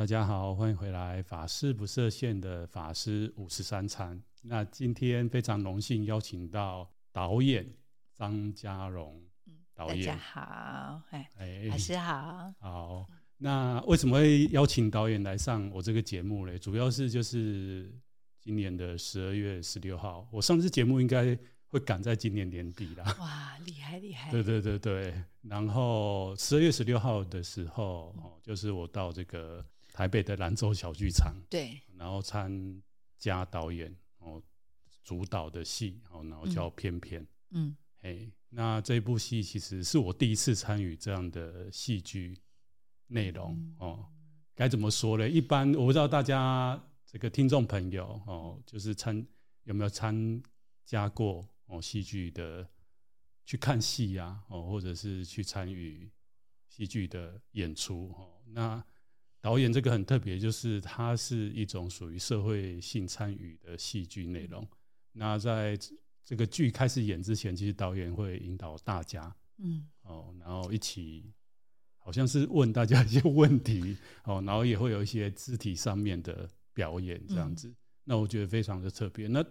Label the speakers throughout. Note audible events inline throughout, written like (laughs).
Speaker 1: 大家好，欢迎回来法师不设限的法师五十三餐。那今天非常荣幸邀请到导演张家荣导演。
Speaker 2: 大家好，哎，哎，法师好。
Speaker 1: 好，那为什么会邀请导演来上我这个节目呢？主要是就是今年的十二月十六号，我上次节目应该。会赶在今年年底啦！
Speaker 2: 哇，厉害厉害！
Speaker 1: 对对对对，然后十二月十六号的时候，哦，就是我到这个台北的兰州小剧场，
Speaker 2: 对，
Speaker 1: 然后参加导演哦主导的戏，哦，然后叫《翩翩》，嗯，哎，那这部戏其实是我第一次参与这样的戏剧内容哦。该怎么说呢？一般我不知道大家这个听众朋友哦，就是参有没有参加过？哦，戏剧的去看戏呀，哦，或者是去参与戏剧的演出，哦，那导演这个很特别，就是它是一种属于社会性参与的戏剧内容。那在这个剧开始演之前，其实导演会引导大家，嗯，哦，然后一起好像是问大家一些问题，(laughs) 哦，然后也会有一些肢体上面的表演这样子。嗯，那我觉得非常的特别。那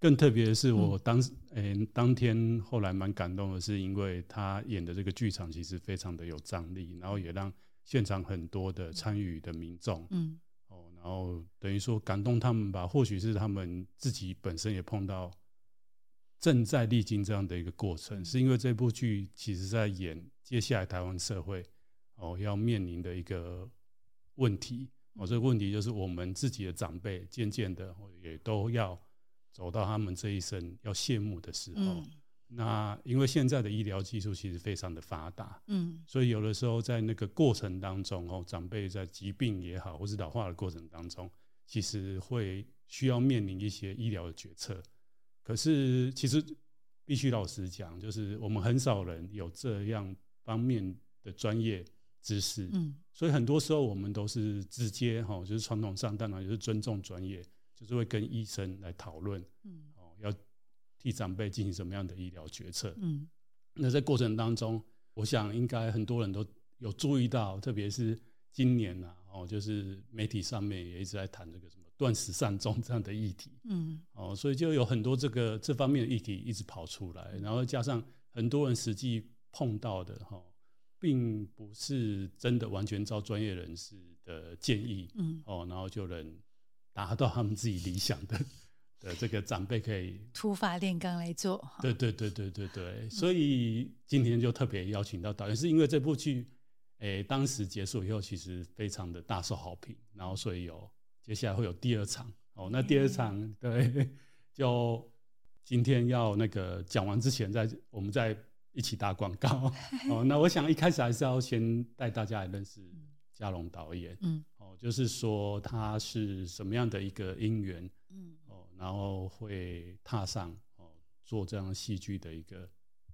Speaker 1: 更特别的是，我当诶、欸、当天后来蛮感动的，是因为他演的这个剧场其实非常的有张力，然后也让现场很多的参与的民众，嗯，哦，然后等于说感动他们吧。或许是他们自己本身也碰到正在历经这样的一个过程，是因为这部剧其实在演接下来台湾社会哦要面临的一个问题哦，这个问题就是我们自己的长辈渐渐的也都要。走到他们这一生要谢幕的时候，嗯、那因为现在的医疗技术其实非常的发达，嗯，所以有的时候在那个过程当中，哦，长辈在疾病也好，或是老化的过程当中，其实会需要面临一些医疗的决策。可是，其实必须老实讲，就是我们很少人有这样方面的专业知识，嗯，所以很多时候我们都是直接哈，就是传统上当然就是尊重专业。就是会跟医生来讨论，嗯，哦，要替长辈进行什么样的医疗决策，嗯，那在过程当中，我想应该很多人都有注意到，特别是今年呐，哦，就是媒体上面也一直在谈这个什么断食善终这样的议题，嗯，哦，所以就有很多这个这方面的议题一直跑出来，然后加上很多人实际碰到的哈，并不是真的完全照专业人士的建议，嗯，哦，然后就能。达到他们自己理想的的这个长辈可以
Speaker 2: 土法炼钢来做，
Speaker 1: 对对对对对对，所以今天就特别邀请到导演，是因为这部剧，诶，当时结束以后其实非常的大受好评，然后所以有接下来会有第二场。哦，那第二场对，(laughs) 就今天要那个讲完之前再我们再一起打广告。(laughs) 哦，那我想一开始还是要先带大家来认识。嘉龙导演，嗯，哦，就是说他是什么样的一个因缘，嗯，哦，然后会踏上哦做这样戏剧的一个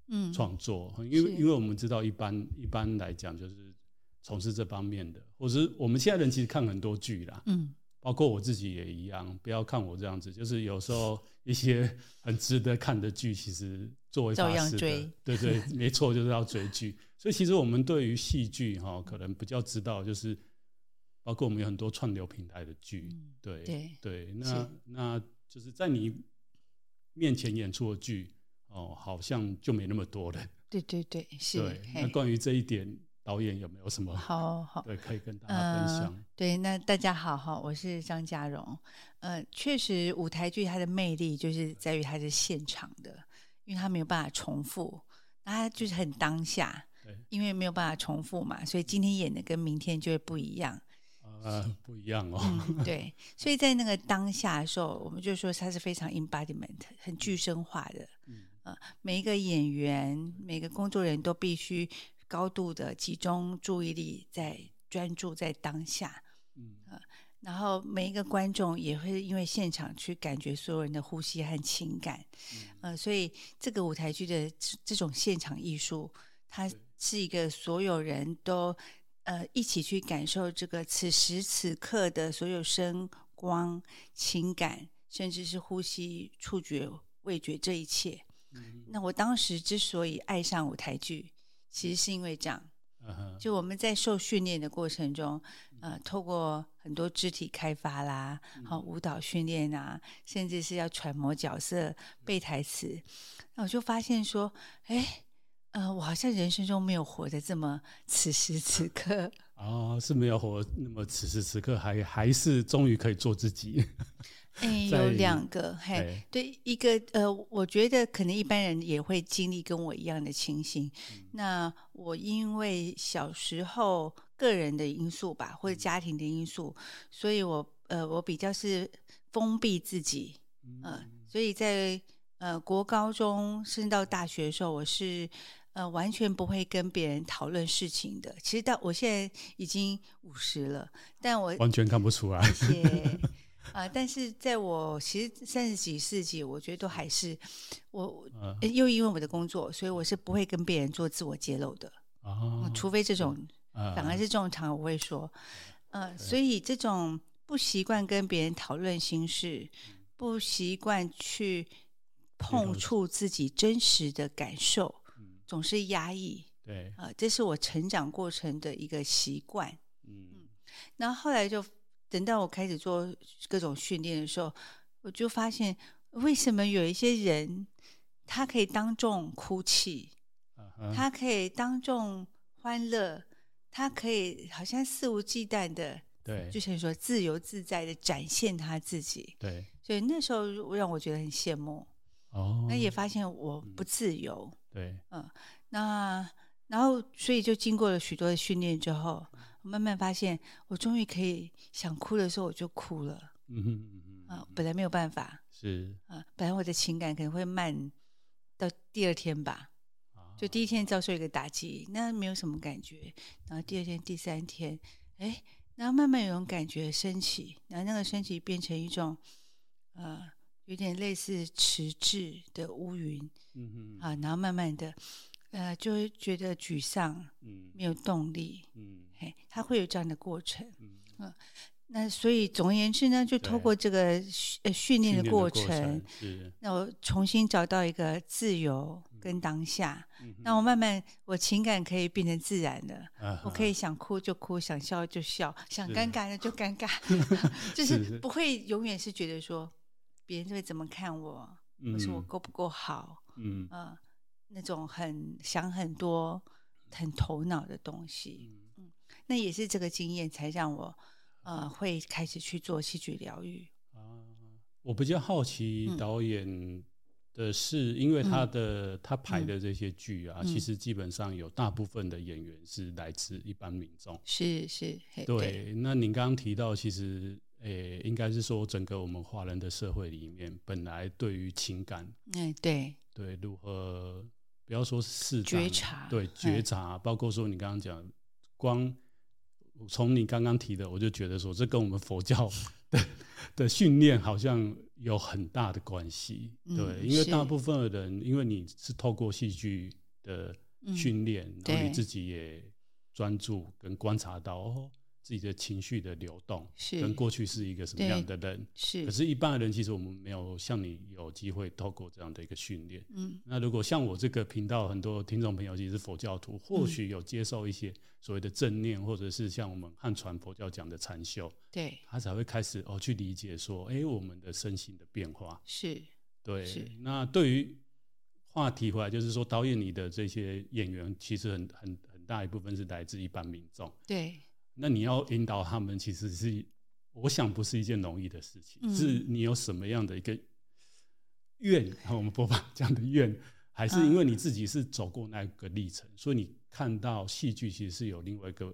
Speaker 1: 嗯。创作，嗯、因为因为我们知道一般一般来讲就是从事这方面的，或是我们现在人其实看很多剧啦，嗯，包括我自己也一样，不要看我这样子，就是有时候一些很值得看的剧，其实作为法师的，对对，没错，就是要追剧。(laughs) 所以其实我们对于戏剧哈，可能比较知道，就是包括我们有很多串流平台的剧，对对。对，那那就是在你面前演出的剧哦，好像就没那么多了。(laughs)
Speaker 2: 对对对，是。
Speaker 1: 对，那关于这一点，导演有没有什么好好对可以跟大家分享？
Speaker 2: 对，那大家好哈，我是张家荣。呃，确实舞台剧它的魅力就是在于它是现场的，因为它没有办法重复，那它就是很当下。因为没有办法重复嘛，所以今天演的跟明天就会不一样。
Speaker 1: 呃，不一样哦。
Speaker 2: 嗯，对，所以在那个当下的时候，我们就说它是非常 embodiment，很具身化的。嗯，呃，每一个演员、每个工作人员都必须高度的集中注意力，在专注在当下。嗯，呃，然后每一个观众也会因为现场去感觉所有人的呼吸和情感。嗯，呃，所以这个舞台剧的这种现场艺术，它。是一个所有人都呃一起去感受这个此时此刻的所有声光情感，甚至是呼吸、触觉、味觉这一切。嗯、那我当时之所以爱上舞台剧，其实是因为这样，就我们在受训练的过程中，呃，透过很多肢体开发啦，好舞蹈训练啊，甚至是要揣摩角色、背台词，那我就发现说，哎，呃，我好像人生中没有活得这么此时此刻。(laughs)
Speaker 1: 哦，是没有活那么此时此刻还还是终于可以做自己。
Speaker 2: 哎，(laughs) 有两个，嘿，对，一个呃，我觉得可能一般人也会经历跟我一样的情形。嗯、那我因为小时候个人的因素吧，或者家庭的因素，所以我呃，我比较是封闭自己，嗯、呃，所以在呃国高中甚至到大学的时候，我是呃完全不会跟别人讨论事情的。其实到我现在已经五十了，但我
Speaker 1: 完全看不出来。
Speaker 2: 谢谢啊、呃！但是在我其实三十几、四十几，我觉得都还是我，又因为我的工作，所以我是不会跟别人做自我揭露的。哦、呃，除非这种，反、呃、而是这种场合我会说。呃，所以这种不习惯跟别人讨论心事，不习惯去碰触自己真实的感受，总是压抑。
Speaker 1: 对，
Speaker 2: 呃，这是我成长过程的一个习惯。嗯，然后后来就。等到我开始做各种训练的时候，我就发现为什么有一些人他可以当众哭泣，uh huh. 他可以当众欢乐，他可以好像肆无忌惮的，对，就是说自由自在的展现他自己。对，所以那时候让我觉得很羡慕。哦，oh. 那也发现我不自由。嗯、对，嗯，那然后所以就经过了许多的训练之后。慢慢发现，我终于可以想哭的时候我就哭了。嗯哼嗯哼啊，本来没有办法。是啊，本来我的情感可能会慢到第二天吧。就第一天遭受一个打击，那没有什么感觉。然后第二天、第三天，哎，然后慢慢有种感觉升起，然后那个升起变成一种呃，有点类似迟滞的乌云。嗯哼。啊，然后慢慢的。呃，就会觉得沮丧，嗯，没有动力，嗯，嘿，他会有这样的过程，嗯，呃、那所以总而言之呢，就透过这个训呃训练的过程，那我重新找到一个自由跟当下，嗯、那我慢慢我情感可以变成自然的，嗯、我可以想哭就哭，想笑就笑，想尴尬的就尴尬，(laughs) 是就是。不会永远是觉得说别人会怎么看我，嗯、或是我够不够好，嗯，呃那种很想很多、很头脑的东西，嗯，那也是这个经验才让我呃会开始去做戏剧疗愈。啊。
Speaker 1: 我比较好奇导演的是，因为他的、嗯、他排的这些剧啊，嗯、其实基本上有大部分的演员是来自一般民众，
Speaker 2: 是是，
Speaker 1: 对。对，那您刚刚提到，其实诶、欸，应该是说整个我们华人的社会里面，本来对于情感，
Speaker 2: 嗯，对
Speaker 1: 对，如何。不要说是
Speaker 2: 觉察，
Speaker 1: 对觉察，嘿包括说你刚刚讲，光从你刚刚提的，我就觉得说，这跟我们佛教 (laughs) 的的训练好像有很大的关系。对，嗯、因为大部分的人，因为你是透过戏剧的训练，嗯、然后你自己也专注跟观察到哦。自己的情绪的流动，是跟过去是一个什么样的人？是，可是，一般的人其实我们没有像你有机会透过这样的一个训练。嗯，那如果像我这个频道，很多听众朋友其实是佛教徒，或许有接受一些所谓的正念，或者是像我们汉传佛教讲的禅修，对，他才会开始哦去理解说，哎，我们的身心的变化是，对。是那对于话题回来，就是说，导演你的这些演员，其实很很很大一部分是来自一般民众，对。那你要引导他们，其实是我想不是一件容易的事情。嗯、是你有什么样的一个愿？我们播放这样的愿，还是因为你自己是走过那个历程，嗯、所以你看到戏剧其实是有另外一个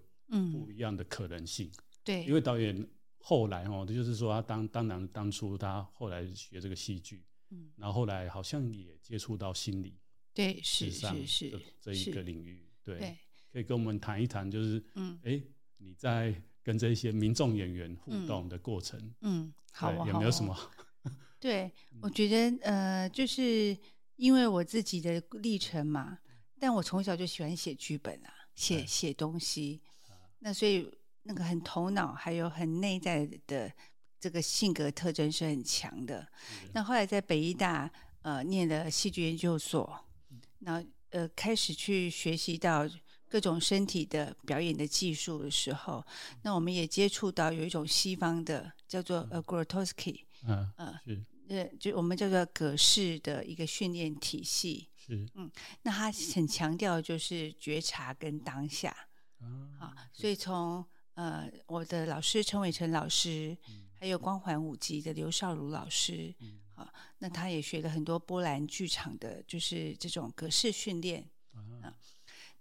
Speaker 1: 不一样的可能性。嗯、对，因为导演后来哦，就是说他当当然当初他后来学这个戏剧，嗯，然后后来好像也接触到心理，对，是是是这一个领域，对，对可以跟我们谈一谈，就是嗯，哎。你在跟这些民众演员互动的过程，嗯，嗯，好，啊，有没有什么？(laughs)
Speaker 2: 对，我觉得呃，就是因为我自己的历程嘛，但我从小就喜欢写剧本啊，写写东西，那所以那个很头脑，还有很内在的这个性格特征是很强的。那后来在北医大呃念了戏剧研究所，那呃开始去学习到。各种身体的表演的技术的时候，那我们也接触到有一种西方的叫做呃 Grotowski，
Speaker 1: 嗯呃是。
Speaker 2: 呃就我们叫做葛氏的一个训练体系，
Speaker 1: 是。
Speaker 2: 嗯，那他很强调就是觉察跟当下，
Speaker 1: 啊，
Speaker 2: 好，所以从呃我的老师陈伟成老师，嗯、还有光环五级的刘少儒老师，嗯，好，那他也学了很多波兰剧场的，就是这种格式训练，啊，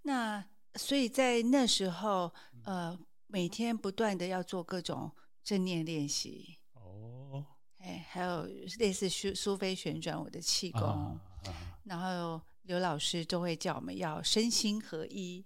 Speaker 2: 那。所以在那时候，呃，每天不断的要做各种正念练习。
Speaker 1: 哦，
Speaker 2: 哎，还有类似苏苏菲旋转我的气功，啊啊、然后刘老师都会叫我们要身心合一。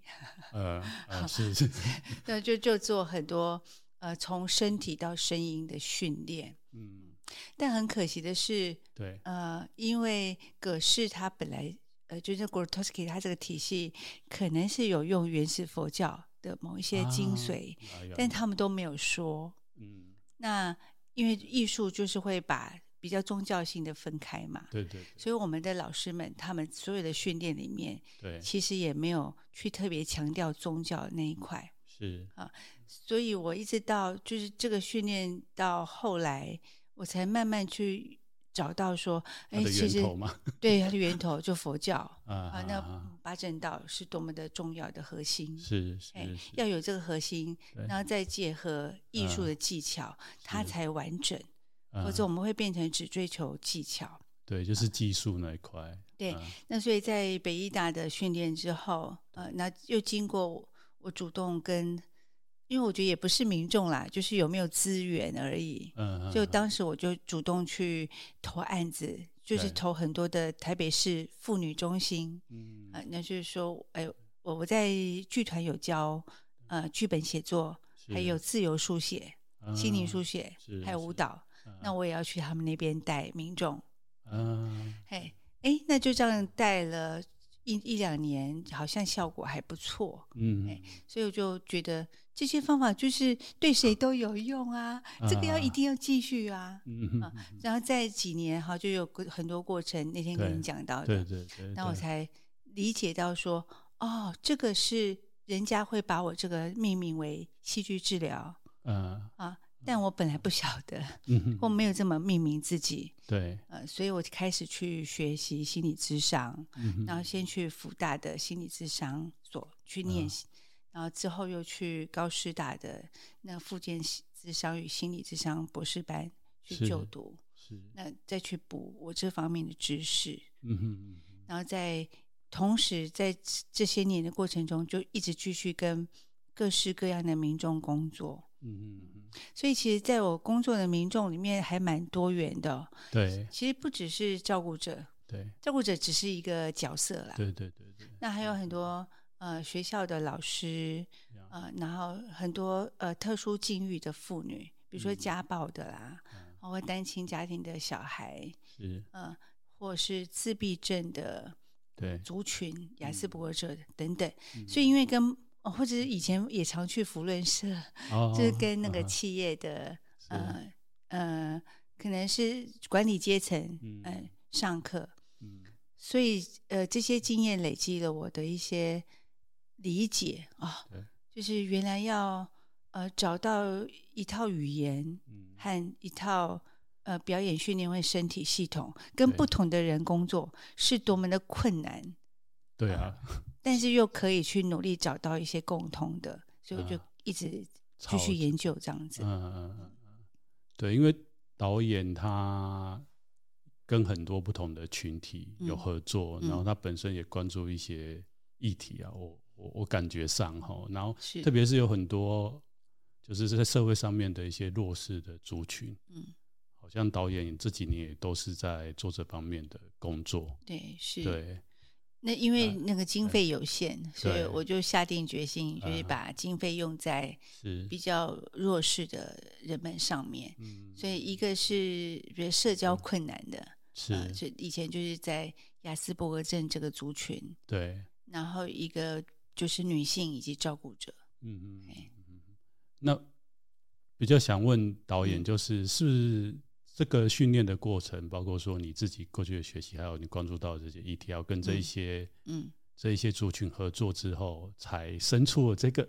Speaker 1: 呃，(laughs) 呃是是。(laughs)
Speaker 2: 那就就做很多呃，从身体到声音的训练。
Speaker 1: 嗯，
Speaker 2: 但很可惜的是，
Speaker 1: 对，
Speaker 2: 呃，因为葛氏他本来。呃，就是 Grotowski 他这个体系可能是有用原始佛教的某一些精髓，啊、但他们都没有说。
Speaker 1: 嗯，
Speaker 2: 那因为艺术就是会把比较宗教性的分开嘛，
Speaker 1: 对，对对，
Speaker 2: 所以我们的老师们他们所有的训练里面，
Speaker 1: 对，
Speaker 2: 其实也没有去特别强调宗教那一块。
Speaker 1: 是啊，
Speaker 2: 所以我一直到就是这个训练到后来，我才慢慢去。找到说，哎，其实 (laughs) 对它的源头就佛教 (laughs) 啊，啊，那八正道是多么的重要的核心，
Speaker 1: 是是，
Speaker 2: 哎，要有这个核心，然后再结合艺术的技巧，它才完整，否则我们会变成只追求技巧，
Speaker 1: 对，就是技术那一块。
Speaker 2: 对，那所以在北艺大的训练之后，呃，那又经过我主动跟。因为我觉得也不是民众啦，就是有没有资源而已。
Speaker 1: 嗯，
Speaker 2: 就当时我就主动去投案子，就是投很多的台北市妇女中心。嗯，啊，那就是说，哎，我我在剧团有教呃剧本写作，还有自由书写、心灵书写，还有舞蹈。那我也要去他们那边带民众。
Speaker 1: 嗯，
Speaker 2: 嘿，哎，那就这样带了一一两年，好像效果还不错。
Speaker 1: 嗯，
Speaker 2: 哎，所以我就觉得。这些方法就是对谁都有用啊，啊。这个要一定要继续啊，
Speaker 1: 嗯、
Speaker 2: 啊，然后在几年哈就有很多过程，那天跟你讲到的，
Speaker 1: 对对对，
Speaker 2: 那我才理解到说，哦，这个是人家会把我这个命名为戏剧治疗，
Speaker 1: 嗯
Speaker 2: 啊，但我本来不晓得，
Speaker 1: 嗯，
Speaker 2: 我没有这么命名自己，
Speaker 1: 对，
Speaker 2: 呃，所以我就开始去学习心理智商，
Speaker 1: 嗯，
Speaker 2: 然后先去福大的心理智商所去练习。啊然后之后又去高师大的那复健智商与心理智商博士班去就读，
Speaker 1: 是，
Speaker 2: 那再去补我这方面的知识，
Speaker 1: 嗯哼，
Speaker 2: 然后在同时在这些年的过程中，就一直继续跟各式各样的民众工作，
Speaker 1: 嗯嗯，
Speaker 2: 所以其实在我工作的民众里面还蛮多元的，
Speaker 1: 对，
Speaker 2: 其实不只是照顾者，
Speaker 1: 对，
Speaker 2: 照顾者只是一个角色啦，
Speaker 1: 对对对对，
Speaker 2: 那还有很多。呃，学校的老师，呃，然后很多呃特殊境遇的妇女，比如说家暴的啦，包括单亲家庭的小孩，
Speaker 1: 是，
Speaker 2: 呃，或是自闭症的
Speaker 1: 对。
Speaker 2: 族群，雅斯伯格症等等。所以，因为跟或者是以前也常去扶轮社，就是跟那个企业的呃呃，可能是管理阶层，嗯，上课，
Speaker 1: 嗯，
Speaker 2: 所以呃，这些经验累积了我的一些。理解啊，哦、就是原来要呃找到一套语言和一套呃表演训练或身体系统，跟不同的人工作是多么的困难。
Speaker 1: 对啊、
Speaker 2: 呃，但是又可以去努力找到一些共通的，所以我就一直继续研究这样子。
Speaker 1: 嗯嗯嗯嗯，对，因为导演他跟很多不同的群体有合作，嗯、然后他本身也关注一些议题啊，我。我我感觉上哈，然后特别是有很多就是在社会上面的一些弱势的族群，
Speaker 2: 嗯，
Speaker 1: 好像导演这几年也都是在做这方面的工作，
Speaker 2: 对，是，
Speaker 1: 对。
Speaker 2: 那因为那个经费有限，所以我就下定决心，就是把经费用在比较弱势的人们上面。
Speaker 1: 嗯，
Speaker 2: 所以一个是觉得社交困难的，
Speaker 1: 是，
Speaker 2: 就以前就是在雅斯伯格症这个族群，
Speaker 1: 对，
Speaker 2: 然后一个。就是女性以及照顾者。
Speaker 1: 嗯嗯嗯。那比较想问导演，就是是不是这个训练的过程，包括说你自己过去的学习，还有你关注到这些议题，要跟这一些
Speaker 2: 嗯
Speaker 1: 这一些族群合作之后，才生出了这个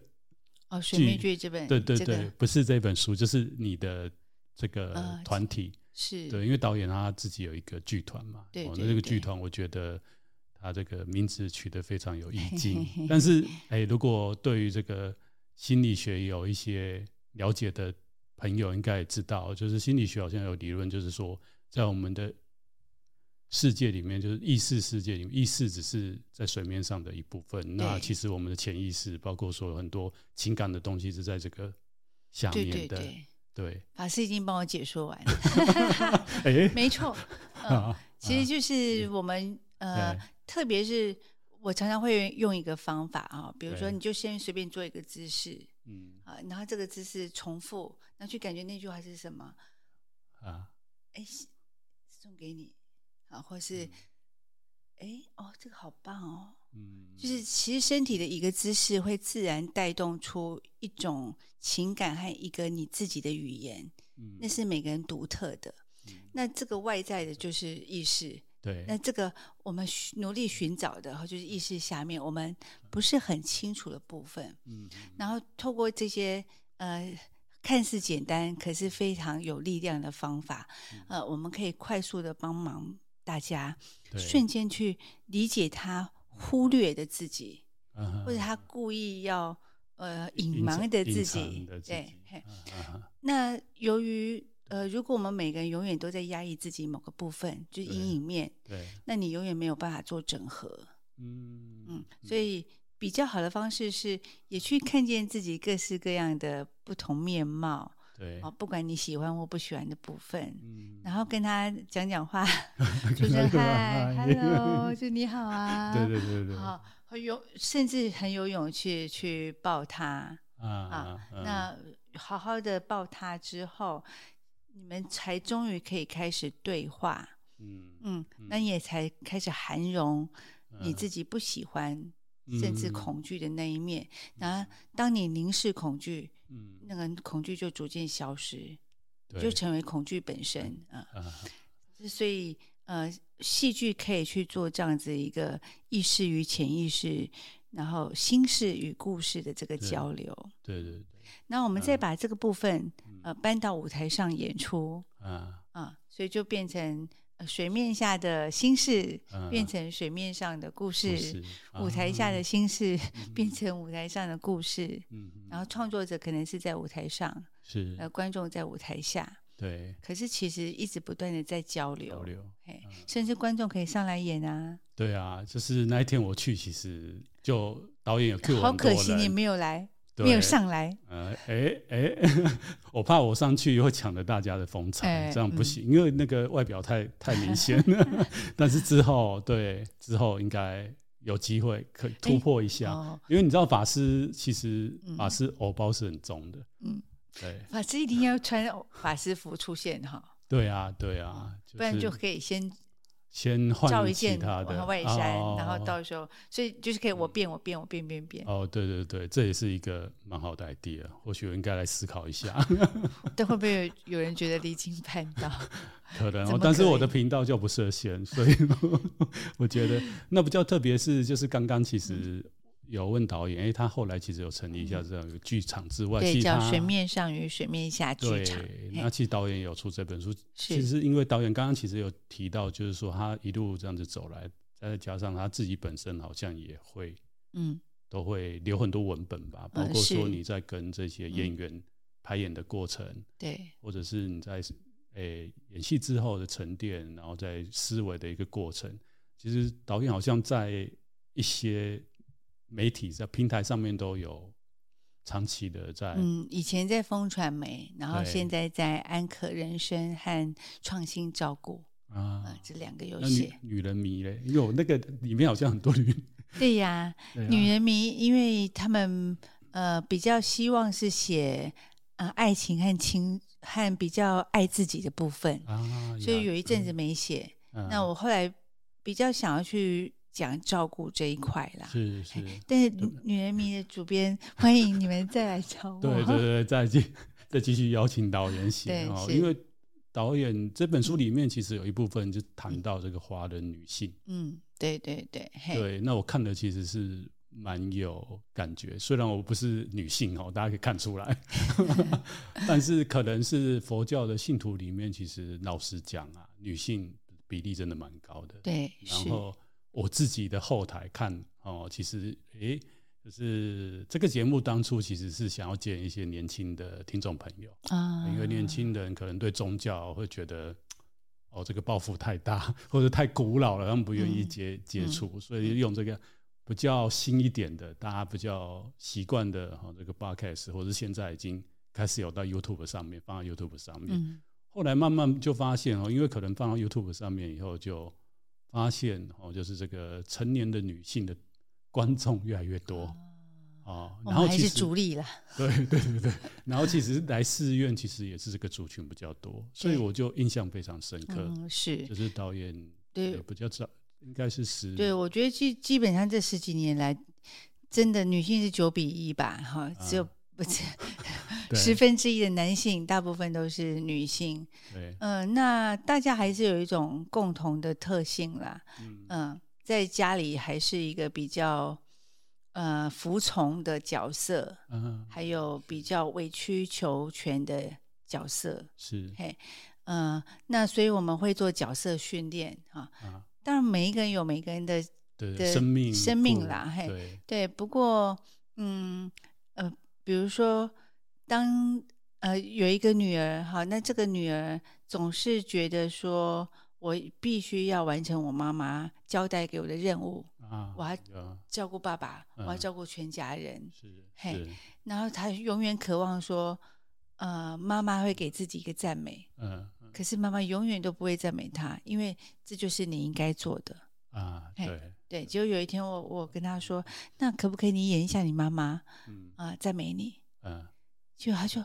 Speaker 2: 哦，《水面剧》这本
Speaker 1: 对对对，
Speaker 2: 这个、
Speaker 1: 不是这本书，就是你的这个团体、呃、
Speaker 2: 是
Speaker 1: 对，因为导演他自己有一个剧团嘛，对，那、哦、这个剧团我觉得他这个名字取得非常有意 (laughs) 境。但是哎，如果对于这个心理学有一些了解的朋友，应该也知道，就是心理学好像有理论，就是说在我们的。世界里面就是意识世界里面，意识只是在水面上的一部分。那其实我们的潜意识，包括说很多情感的东西，是在这个下面的。对，对，对，对，
Speaker 2: 法师已经帮我解说完了。
Speaker 1: 欸 (laughs) (laughs)
Speaker 2: 没错、呃，其实就是我们呃，特别是我常常会用一个方法啊，比如说你就先随便做一个姿势，嗯。啊，然后这个姿势重复，那去感觉那句话是什么啊？哎，送给你。啊，或是，哎、嗯，哦，这个好棒哦，嗯，就是。其实身体的一个姿势会自然带动出一种情感和一个你自己的语言，嗯，那是每个人独特的，嗯，那这个外在的就是意识，
Speaker 1: 对，
Speaker 2: 那这个我们努力寻找的，就是意识下面我们不是很清楚的部分，嗯，然后透过这些呃看似简单可是非常有力量的方法，嗯，呃，我们可以快速的帮忙。大家瞬间去理解他忽略的自己，或者他故意要呃隐瞒的自己。对，那由于呃，如果我们每个人永远都在压抑自己某个部分，就是阴影面，对，那你永远没有办法做整合。嗯嗯，所以比较好的方式是，也去看见自己各式各样的不同面貌。
Speaker 1: 对，
Speaker 2: 不管你喜欢或不喜欢的部分，嗯、然后跟他讲讲话，(laughs) 说声嗨，hello，就你好啊，(laughs)
Speaker 1: 对对对对，
Speaker 2: 好，有甚至很有勇气去抱他啊，啊，那好好的抱他之后，你们才终于可以开始对话，嗯嗯，那你也才开始涵容你自己不喜欢、嗯、甚至恐惧的那一面，嗯、然后当你凝视恐惧。嗯，那个恐惧就逐渐消失，就成为恐惧本身啊。所以呃，戏剧可以去做这样子一个意识与潜意识，然后心事与故事的这个交流。
Speaker 1: 对对对。
Speaker 2: 那我们再把这个部分呃搬到舞台上演出啊啊，所以就变成。水面下的心事变成水面上的故事，嗯、舞台下的心事 (laughs) 变成舞台上的故事。嗯、然后创作者可能是在舞台上，是呃，观众在舞台下。对，可是其实一直不断的在交流，交流，嘿，甚至观众可以上来演啊。
Speaker 1: 对啊，就是那一天我去，其实就导演有 cue 我，
Speaker 2: 好可惜你没有来。没有上来，
Speaker 1: 呃，哎哎，我怕我上去会抢了大家的风采，欸、这样不行，嗯、因为那个外表太太明显了。(laughs) 但是之后，对之后应该有机会可以突破一下，欸哦、因为你知道法师其实法师偶包是很重的，嗯，对，
Speaker 2: 法师一定要穿法师服出现哈。
Speaker 1: 对啊，对啊，
Speaker 2: 不然就可以先。
Speaker 1: 先换
Speaker 2: 一件
Speaker 1: 他的
Speaker 2: 外衫，然后到时候，所以就是可以我变我变我变变变。
Speaker 1: 哦，对对对，这也是一个蛮好的 idea，或许我应该来思考一下。(laughs)
Speaker 2: 但会不会有有人觉得离经叛道？(laughs)
Speaker 1: 可能哦，但是我的频道就不设限，所以 (laughs) 我觉得那比较特别是就是刚刚其实。有问导演，哎，他后来其实有成立一下这样一个剧场之外，
Speaker 2: 对，叫水面上与水面下剧
Speaker 1: 场。那其实导演有出这本书，其实因为导演刚刚其实有提到，就是说他一路这样子走来，再加上他自己本身好像也会，嗯，都会留很多文本吧，包括说你在跟这些演员排演的过程，对，或者是你在诶演戏之后的沉淀，然后在思维的一个过程，其实导演好像在一些。媒体在平台上面都有长期的在，
Speaker 2: 嗯，以前在风传媒，然后现在在安可人生和创新照顾啊、呃，这两个有写。
Speaker 1: 女人迷嘞，有那个里面好像很多女。
Speaker 2: 对呀，对啊、女人迷，因为他们呃比较希望是写呃爱情和情和比较爱自己的部分啊，所以有一阵子没写。嗯、那我后来比较想要去。讲照顾这一块啦，
Speaker 1: 是是，
Speaker 2: 但是女人迷的主编欢迎你们再来找我，(laughs)
Speaker 1: 对对对，再继再继续邀请导演写哦，因为导演这本书里面其实有一部分就谈到这个华人女性。
Speaker 2: 嗯，对对对，
Speaker 1: 对。那我看的其实是蛮有感觉，虽然我不是女性哦，大家可以看出来，(laughs) (laughs) 但是可能是佛教的信徒里面，其实老实讲啊，女性比例真的蛮高的。
Speaker 2: 对，
Speaker 1: 然后我自己的后台看哦，其实诶。就是这个节目当初其实是想要见一些年轻的听众朋友啊，因为年轻人可能对宗教会觉得哦，这个抱负太大 (laughs) 或者太古老了，他们不愿意接、嗯、接触，所以用这个比较新一点的，大家比较习惯的哈，这个 podcast 或者现在已经开始有到 YouTube 上面放到 YouTube 上面。嗯、后来慢慢就发现哦，因为可能放到 YouTube 上面以后，就发现哦，就是这个成年的女性的。观众越来越多啊，然后
Speaker 2: 还是主力了。
Speaker 1: 对对对对，然后其实来寺院其实也是这个族群比较多，所以我就印象非常深刻。
Speaker 2: 嗯，是，
Speaker 1: 就是导演对比较早，应该是十。
Speaker 2: 对，我觉得基基本上这十几年来，真的女性是九比一吧，哈，只有不是 (laughs) 十分之一的男性，大部分都是女性。
Speaker 1: 对，
Speaker 2: 嗯，那大家还是有一种共同的特性啦，嗯。在家里还是一个比较呃服从的角色，嗯，还有比较委曲求全的角色，
Speaker 1: 是。
Speaker 2: 嘿，嗯、呃，那所以我们会做角色训练啊。当然，每一个人有每个人的
Speaker 1: 对的生命
Speaker 2: 生命啦，嘿，对，不过，嗯呃，比如说，当呃有一个女儿，好，那这个女儿总是觉得说。我必须要完成我妈妈交代给我的任务啊！我要照顾爸爸，嗯、我要照顾全家人。
Speaker 1: 是，
Speaker 2: 嘿，然后她永远渴望说，呃，妈妈会给自己一个赞美。嗯，嗯可是妈妈永远都不会赞美她，因为这就是你应该做的
Speaker 1: 啊。对
Speaker 2: 对，结果有一天我我跟他说，那可不可以你演一下你妈妈？嗯啊，赞美你。嗯，结果他说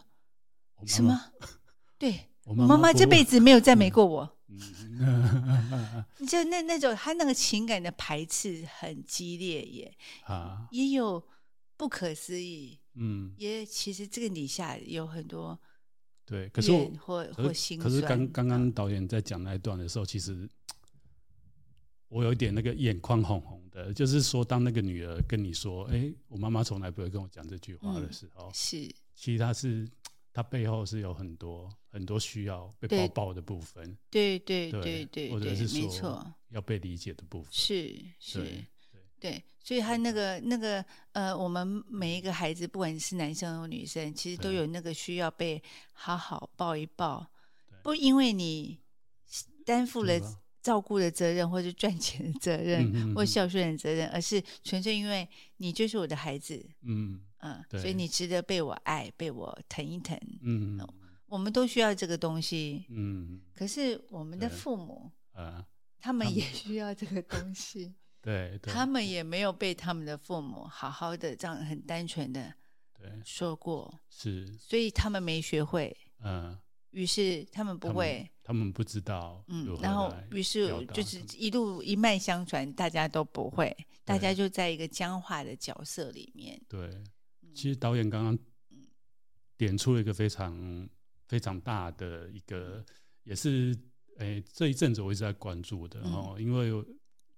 Speaker 2: 什么？(laughs) 对，我妈妈这辈子没有赞美过我。(laughs) 就那那种他那个情感的排斥很激烈耶，啊，也有不可思议，嗯，也其实这个底下有很多
Speaker 1: 对，可是我
Speaker 2: 或或心酸。
Speaker 1: 可是刚刚刚导演在讲那一段的时候，其实我有一点那个眼眶红红的，就是说当那个女儿跟你说：“哎，我妈妈从来不会跟我讲这句话的时候，
Speaker 2: 是，
Speaker 1: 其实她是。”她背后是有很多很多需要被抱抱的部分，
Speaker 2: 对对对对，
Speaker 1: 或者是说要被理解的部分，
Speaker 2: 是是，对，所以他那个那个呃，我们每一个孩子，不管是男生或女生，其实都有那个需要被好好抱一抱，不因为你担负了照顾的责任，或是赚钱的责任，或孝顺的责任，而是纯粹因为你就是我的孩子，嗯。嗯，对所以你值得被我爱，被我疼一疼。嗯，我们都需要这个东西。嗯，可是我们的父母，呃，他们也 (laughs) 需要这个东西。(laughs)
Speaker 1: 对，
Speaker 2: 他们也没有被他们的父母好好的这样很单纯的说过。
Speaker 1: 是，
Speaker 2: 所以他们没学会。嗯，于是他们不会，
Speaker 1: 他们不知道。
Speaker 2: 嗯，然后于是就是一路一脉相传，大家都不会，大家就在一个僵化的角色里面。
Speaker 1: 对。其实导演刚刚点出了一个非常非常大的一个，也是诶、欸、这一阵子我一直在关注的哦，因为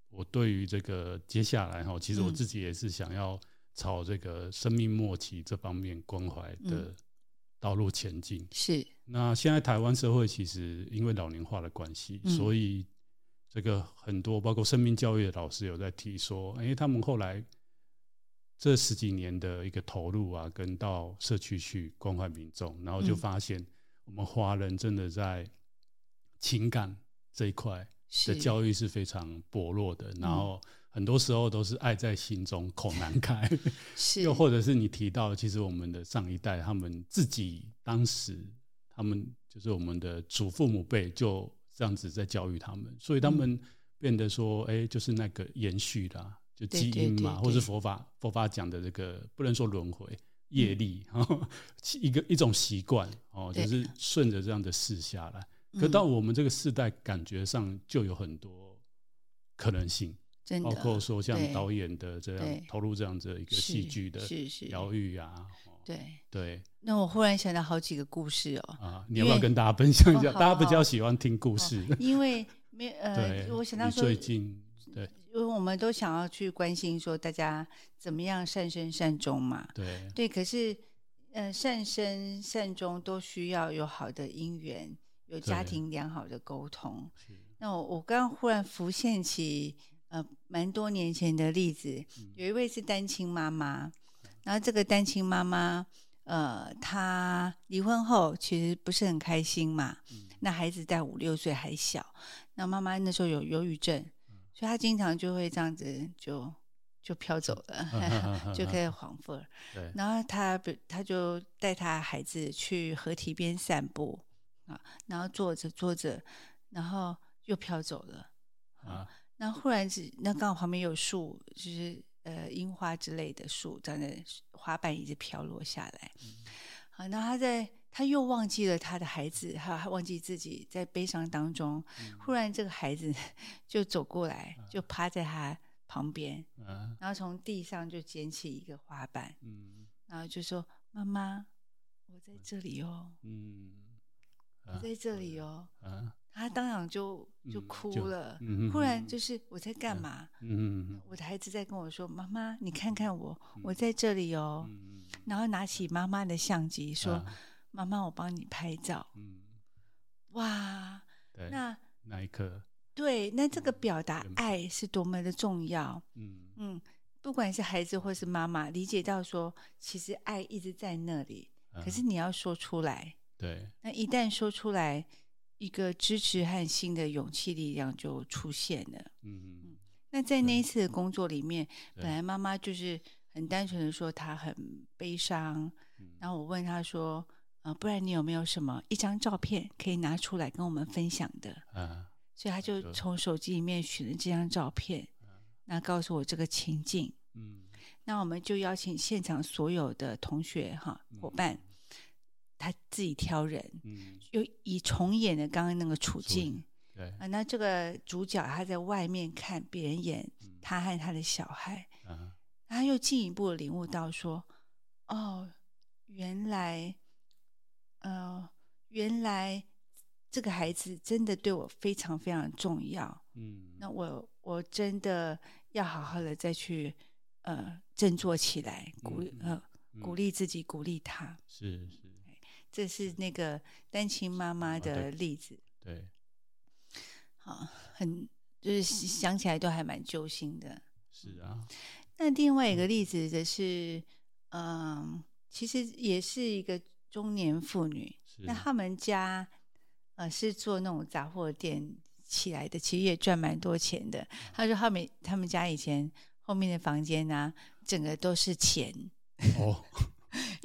Speaker 1: 我对于这个接下来哈，其实我自己也是想要朝这个生命末期这方面关怀的道路前进。
Speaker 2: 是。
Speaker 1: 那现在台湾社会其实因为老龄化的关系，所以这个很多包括生命教育的老师有在提说，哎、欸，他们后来。这十几年的一个投入啊，跟到社区去关怀民众，然后就发现我们华人真的在情感这一块的教育是非常薄弱的，然后很多时候都是爱在心中口难开，(laughs) 是。又或者是你提到，其实我们的上一代他们自己当时他们就是我们的祖父母辈就这样子在教育他们，所以他们变得说，哎，就是那个延续啦。就基因嘛，或是佛法佛法讲的这个，不能说轮回业力，嗯、一个一种习惯哦，就是顺着这样的事下来。可到我们这个世代，感觉上就有很多可能性，
Speaker 2: 真的
Speaker 1: 包括说像导演的这样投入这样子一个戏剧的疗愈啊，
Speaker 2: 对
Speaker 1: 对。
Speaker 2: 那我忽然想到好几个故事哦。
Speaker 1: 啊，你要不要跟大家分享一下？
Speaker 2: 哦、
Speaker 1: 大家比较喜欢听故事。
Speaker 2: 哦、因为没呃，我想到说
Speaker 1: 最近对，
Speaker 2: 因为我们都想要去关心说大家怎么样善生善终嘛。
Speaker 1: 对
Speaker 2: 对，可是呃，善生善终都需要有好的姻缘，有家庭良好的沟通。那我我刚刚忽然浮现起呃蛮多年前的例子，嗯、有一位是单亲妈妈，然后这个单亲妈妈呃她离婚后其实不是很开心嘛，嗯、那孩子在五六岁还小，那妈妈那时候有忧郁症，嗯、所以她经常就会这样子就就飘走了，(laughs) 嗯、(laughs) (laughs) 就可以恍惚然后她她就带她孩子去河堤边散步啊，然后坐着坐着，然后。又飘走了啊！那忽然是那刚好旁边有树，就是呃樱花之类的树，长在花瓣一直飘落下来。嗯、好，那他在他又忘记了他的孩子，哈他忘记自己在悲伤当中。嗯、忽然这个孩子 (laughs) 就走过来，就趴在他旁边，嗯、然后从地上就捡起一个花瓣，嗯、然后就说：“妈妈，我在这里哦。嗯”我在这里哦。啊他当场就就哭了，嗯、忽然就是我在干嘛？我的孩子在跟我说：“妈妈，你看看我，嗯、我在这里哦。嗯”然后拿起妈妈的相机说：“啊、妈妈，我帮你拍照。嗯”哇，那
Speaker 1: 那一刻，
Speaker 2: 对，那这个表达爱是多么的重要。嗯嗯，不管是孩子或是妈妈，理解到说，其实爱一直在那里，啊、可是你要说出来。
Speaker 1: 对，
Speaker 2: 那一旦说出来。一个支持和新的勇气力量就出现了。嗯嗯。那在那一次的工作里面，本来妈妈就是很单纯的说她很悲伤。然后我问她说：“呃，不然你有没有什么一张照片可以拿出来跟我们分享的？”啊。所以她就从手机里面选了这张照片，那告诉我这个情境。嗯。那我们就邀请现场所有的同学哈伙伴。他自己挑人，嗯，又以重演的刚刚那个处境，对。啊，那这个主角他在外面看别人演他和他的小孩，嗯，他又进一步领悟到说，哦，原来，呃，原来这个孩子真的对我非常非常重要，嗯，那我我真的要好好的再去呃振作起来，鼓励呃鼓励自己，鼓励他，
Speaker 1: 是是。
Speaker 2: 这是那个单亲妈妈的例子，
Speaker 1: 啊、对，对
Speaker 2: 好，很就是想起来都还蛮揪心的。
Speaker 1: 是啊，
Speaker 2: 那另外一个例子的是，嗯、呃，其实也是一个中年妇女，那他们家呃是做那种杂货店起来的，其实也赚蛮多钱的。他说他们他们家以前后面的房间呢、啊，整个都是钱哦。(laughs)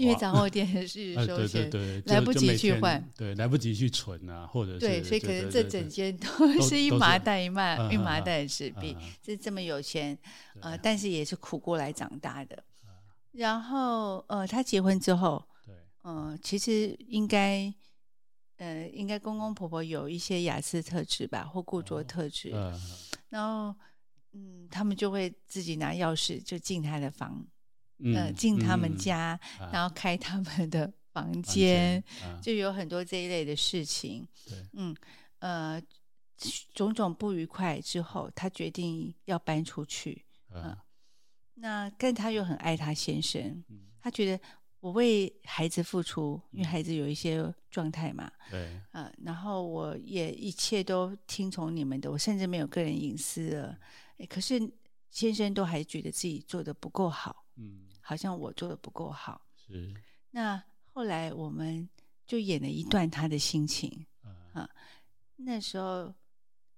Speaker 2: 因为杂货店是 (laughs) 收钱，来不及去换，
Speaker 1: 对，来不及去存啊，或者是对，
Speaker 2: 所以可能这整。间都 (laughs) 是一麻袋一麻一麻袋的纸币，是这么有钱，呃，但是也是苦过来长大的。然后呃，他结婚之后，对，嗯，其实应该呃，应该公公婆婆有一些雅思特质吧，或固着特质，然后嗯，他们就会自己拿钥匙就进他的房。呃，进他们家，嗯嗯、然后开他们的房间，就有很多这一类的事情。对，嗯，呃，种种不愉快之后，他决定要搬出去。嗯、呃，那但他又很爱他先生，嗯、他觉得我为孩子付出，因为孩子有一些状态嘛。对，呃，然后我也一切都听从你们的，我甚至没有个人隐私了。可是先生都还觉得自己做的不够好。嗯。好像我做的不够好，是。那后来我们就演了一段他的心情，嗯、啊，那时候，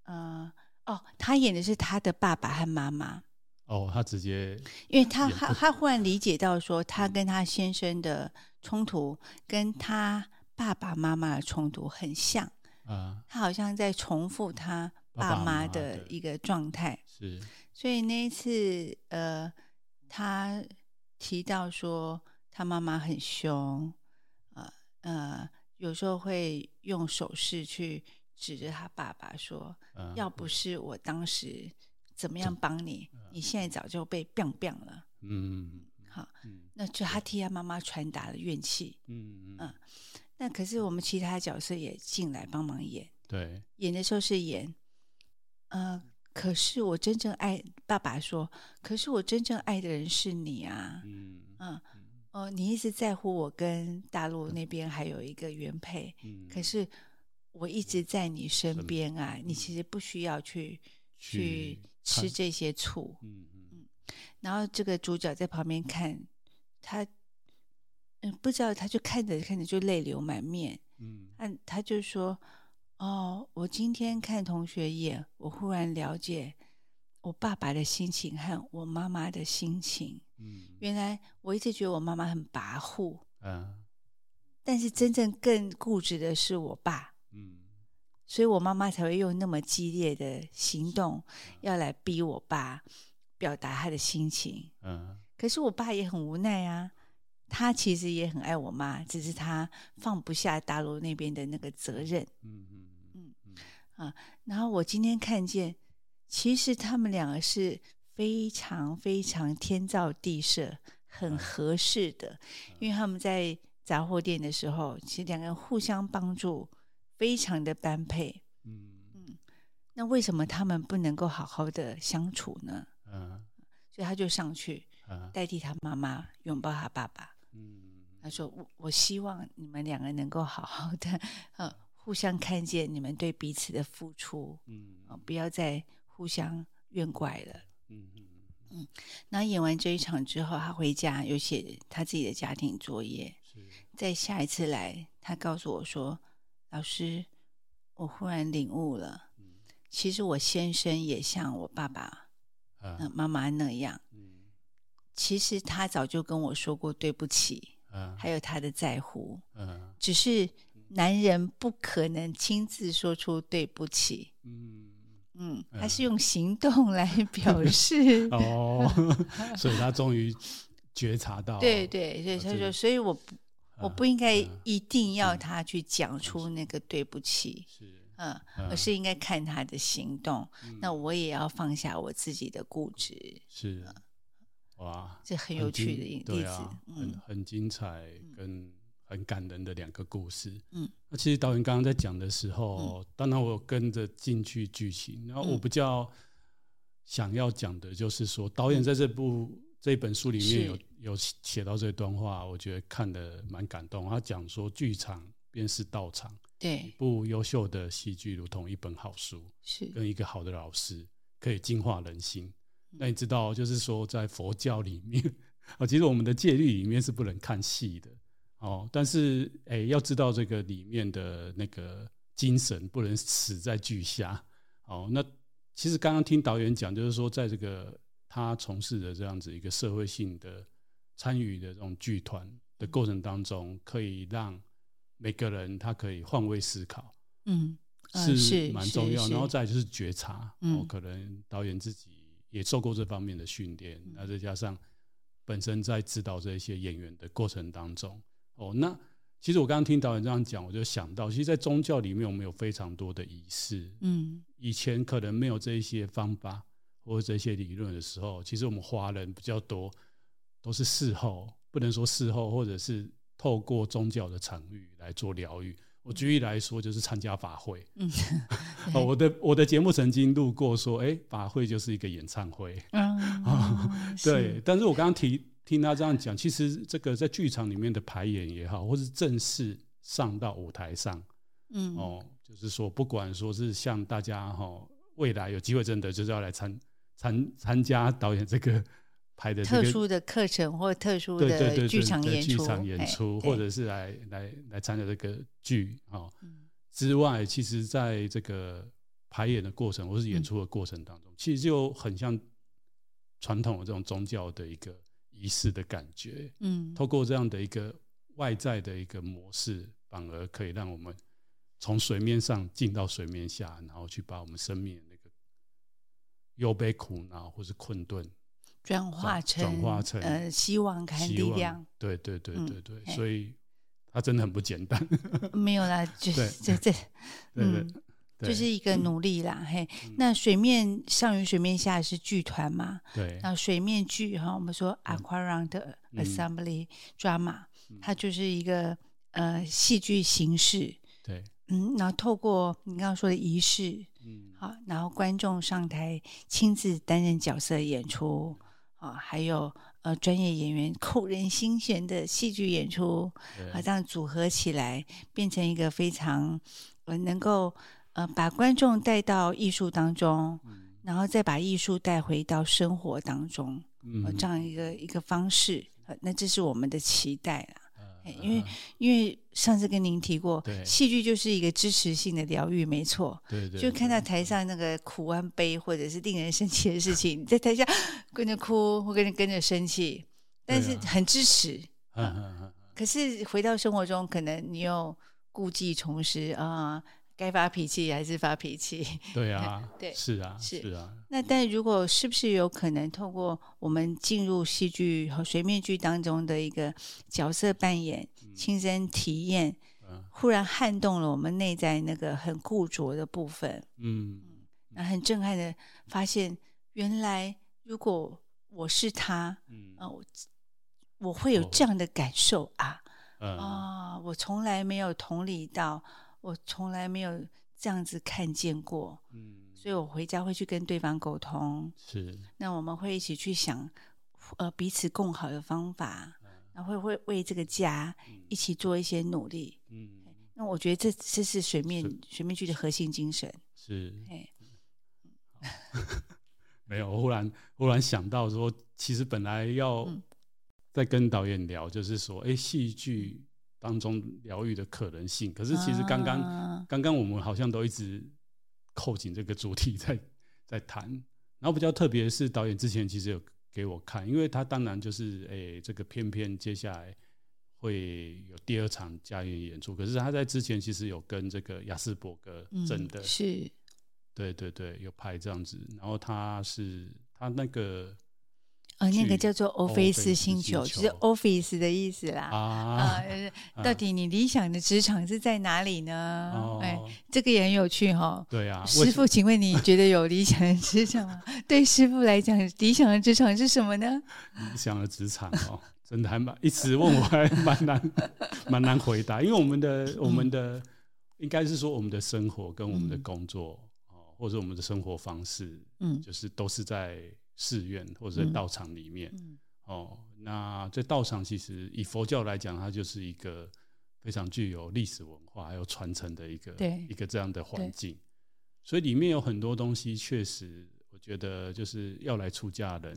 Speaker 2: 呃，哦，他演的是他的爸爸和妈妈。
Speaker 1: 哦，他直接，
Speaker 2: 因为他他他忽然理解到说，他跟他先生的冲突跟他爸爸妈妈的冲突很像，啊，他好像在重复他爸妈的一个状态，是。所以那一次，呃，他。提到说他妈妈很凶，呃呃，有时候会用手势去指着他爸爸说：“啊、要不是我当时怎么样帮你，嗯、你现在早就被 biang biang 了。”嗯，好，那就他替他妈妈传达了怨气。嗯嗯。那可是我们其他角色也进来帮忙演。
Speaker 1: 对。
Speaker 2: 演的时候是演，呃，可是我真正爱爸爸说，可是我真正爱的人是你啊。嗯嗯。哦，你一直在乎我跟大陆那边还有一个原配。嗯。可是我一直在你身边啊，你其实不需要去去吃这些醋。嗯嗯。然后这个主角在旁边看，他嗯不知道，他就看着看着就泪流满面。嗯，他他就说：“哦，我今天看同学演，我忽然了解我爸爸的心情和我妈妈的心情。嗯，原来我一直觉得我妈妈很跋扈，嗯，但是真正更固执的是我爸。嗯，所以我妈妈才会用那么激烈的行动要来逼我爸。”表达他的心情，嗯，可是我爸也很无奈啊，他其实也很爱我妈，只是他放不下大陆那边的那个责任，嗯啊，然后我今天看见，其实他们两个是非常非常天造地设，很合适的，因为他们在杂货店的时候，其实两个人互相帮助，非常的般配，嗯。嗯，那为什么他们不能够好好的相处呢？嗯，所以他就上去代替他妈妈拥抱他爸爸。嗯，他说：“我我希望你们两个能够好好的，(laughs) 呃，互相看见你们对彼此的付出。嗯，不要再互相怨怪了。嗯嗯嗯。那演完这一场之后，他回家有写他自己的家庭作业。是。在下一次来，他告诉我说：“老师，我忽然领悟了，其实我先生也像我爸爸。”嗯，妈妈那样，其实他早就跟我说过对不起，嗯，还有他的在乎，嗯，只是男人不可能亲自说出对不起，嗯。嗯，他是用行动来表示，(laughs)
Speaker 1: 哦，所以他终于觉察到，
Speaker 2: 对对，所以他说，所以我不，我不应该一定要他去讲出那个对不起，是。嗯，而是应该看他的行动。嗯、那我也要放下我自己的固执。是，哇，这很有趣的例子，嗯、
Speaker 1: 很很精彩跟很感人的两个故事。嗯，那其实导演刚刚在讲的时候，嗯、当然我跟着进去剧情，然后我比较想要讲的就是说，导演在这部、嗯、这本书里面有有写到这段话，我觉得看的蛮感动。他讲说，剧场便是道场。对，一部优秀的戏剧如同一本好书，是跟一个好的老师可以净化人心。嗯、那你知道，就是说在佛教里面啊，(laughs) 其实我们的戒律里面是不能看戏的哦。但是哎，要知道这个里面的那个精神，不能死在剧下。哦，那其实刚刚听导演讲，就是说在这个他从事的这样子一个社会性的参与的这种剧团的过程当中，可以让。每个人他可以换位思考，嗯，是蛮重要。然后再就是觉察，哦，可能导演自己也受过这方面的训练，那再加上本身在指导这些演员的过程当中，哦，那其实我刚刚听导演这样讲，我就想到，其实，在宗教里面，我们有非常多的仪式，嗯，以前可能没有这一些方法或者这些理论的时候，其实我们华人比较多都是事后，不能说事后，或者是。透过宗教的场域来做疗愈。我举例来说，就是参加法会。(laughs) 嗯，我的我的节目曾经录过说，哎，法会就是一个演唱会。(laughs) 嗯，对。但是我刚刚提听他这样讲，其实这个在剧场里面的排演也好，或是正式上到舞台上，嗯，哦，就是说，不管说是像大家哈，未来有机会真的就是要来参参参加导演这个。拍的
Speaker 2: 特殊的课程或特殊的剧场演出，
Speaker 1: 剧场演出，或者是来来来参加这个剧啊。之外，其实在这个排演的过程或是演出的过程当中，其实就很像传统的这种宗教的一个仪式的感觉。嗯，透过这样的一个外在的一个模式，反而可以让我们从水面上进到水面下，然后去把我们生命的那个忧悲苦恼或是困顿。
Speaker 2: 转化成转化成呃希望跟力量，
Speaker 1: 对对对对对，所以他真的很不简单。
Speaker 2: 没有啦，就这这，
Speaker 1: 对对
Speaker 2: 就是一个努力啦。嘿，那水面上与水面下是剧团嘛？
Speaker 1: 对，
Speaker 2: 那水面剧哈，我们说 Aquarium 的 Assembly Drama，它就是一个呃戏剧形式。
Speaker 1: 对，
Speaker 2: 嗯，然后透过你刚刚说的仪式，嗯，好，然后观众上台亲自担任角色演出啊，还有。呃，专业演员扣人心弦的戏剧演出，啊，这样组合起来，变成一个非常呃，能够呃，把观众带到艺术当中，嗯、然后再把艺术带回到生活当中，嗯、呃，这样一个一个方式，呃，那这是我们的期待啦。因为，因为上次跟您提过，戏剧就是一个支持性的疗愈，没错。对对，就看到台上那个苦弯悲或者是令人生气的事情，你在台下跟着哭或跟着跟着生气，但是很支持。可是回到生活中，可能你又故技重施啊。该发脾气还是发脾气？(laughs)
Speaker 1: 对啊，(laughs) 对，是啊，是，是啊。
Speaker 2: 那但如果是不是有可能透过我们进入戏剧和水面剧当中的一个角色扮演、嗯、亲身体验，嗯、忽然撼动了我们内在那个很固着的部分？嗯，那很震撼的发现，原来如果我是他，嗯啊，我我会有这样的感受啊，嗯、啊，我从来没有同理到。我从来没有这样子看见过，嗯，所以我回家会去跟对方沟通，
Speaker 1: 是，
Speaker 2: 那我们会一起去想，呃，彼此共好的方法，嗯、然后会会为这个家一起做一些努力，嗯，那我觉得这这是水面是。水面剧的核心精神，
Speaker 1: 是，哎没有，我忽然忽然想到说，其实本来要在跟导演聊，就是说，哎，戏剧。当中疗愈的可能性，可是其实刚刚、啊、刚刚我们好像都一直扣紧这个主题在 (laughs) 在谈，然后比较特别的是导演之前其实有给我看，因为他当然就是诶、欸、这个偏偏接下来会有第二场家园演出，可是他在之前其实有跟这个亚斯伯格真的、嗯、
Speaker 2: 是，
Speaker 1: 对对对，有拍这样子，然后他是他那个。
Speaker 2: 哦，那个叫做 Office 星球，就是 office 的意思啦。啊，到底你理想的职场是在哪里呢？哎，这个也很有趣哈。对啊，师傅，请问你觉得有理想的职场吗？对师傅来讲，理想的职场是什么呢？
Speaker 1: 理想的职场哦，真的还蛮一直问我还蛮难蛮难回答，因为我们的我们的应该是说我们的生活跟我们的工作哦，或者我们的生活方式，嗯，就是都是在。寺院或者在道场里面，嗯、哦，那在道场其实以佛教来讲，它就是一个非常具有历史文化还有传承的一个对一个这样的环境，所以里面有很多东西，确实我觉得就是要来出家人，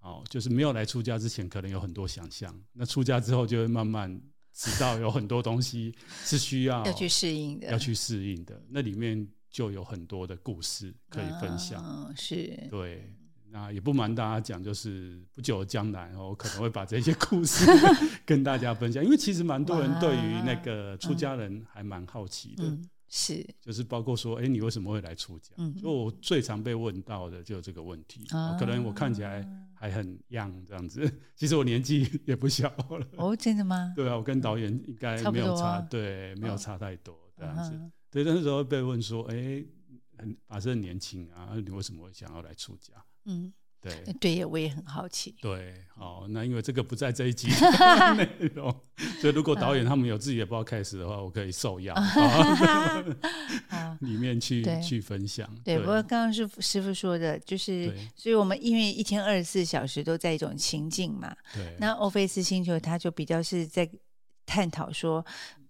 Speaker 1: 哦，就是没有来出家之前，可能有很多想象，那出家之后就会慢慢知道有很多东西是需要
Speaker 2: 要去适应的，
Speaker 1: 要去适应的，那里面就有很多的故事可以分享，
Speaker 2: 啊、是。
Speaker 1: 对。那也不瞒大家讲，就是不久的将来，我可能会把这些故事 (laughs) 跟大家分享，因为其实蛮多人对于那个出家人还蛮好奇的，
Speaker 2: 嗯、是，
Speaker 1: 就是包括说，哎、欸，你为什么会来出家？嗯，就我最常被问到的就是这个问题，啊、可能我看起来还很 young 这样子，(laughs) 其实我年纪 (laughs) 也不小了。
Speaker 2: 哦，真的吗？
Speaker 1: 对啊，我跟导演应该没有差，差对，没有差太多这样子。哦、对，那时候被问说，哎、欸，很反正年轻啊，你为什么会想要来出家？嗯，对
Speaker 2: 对，我也很好奇。对，
Speaker 1: 好，那因为这个不在这一集 (laughs) 内容，所以如果导演他们有自己的 podcast 的话，我可以受邀 (laughs) 里面去去分享。
Speaker 2: 对，不过刚刚是师傅说的，就是，所以我们因为一天二十四小时都在一种情境嘛。对。那欧菲斯星球，它就比较是在探讨说，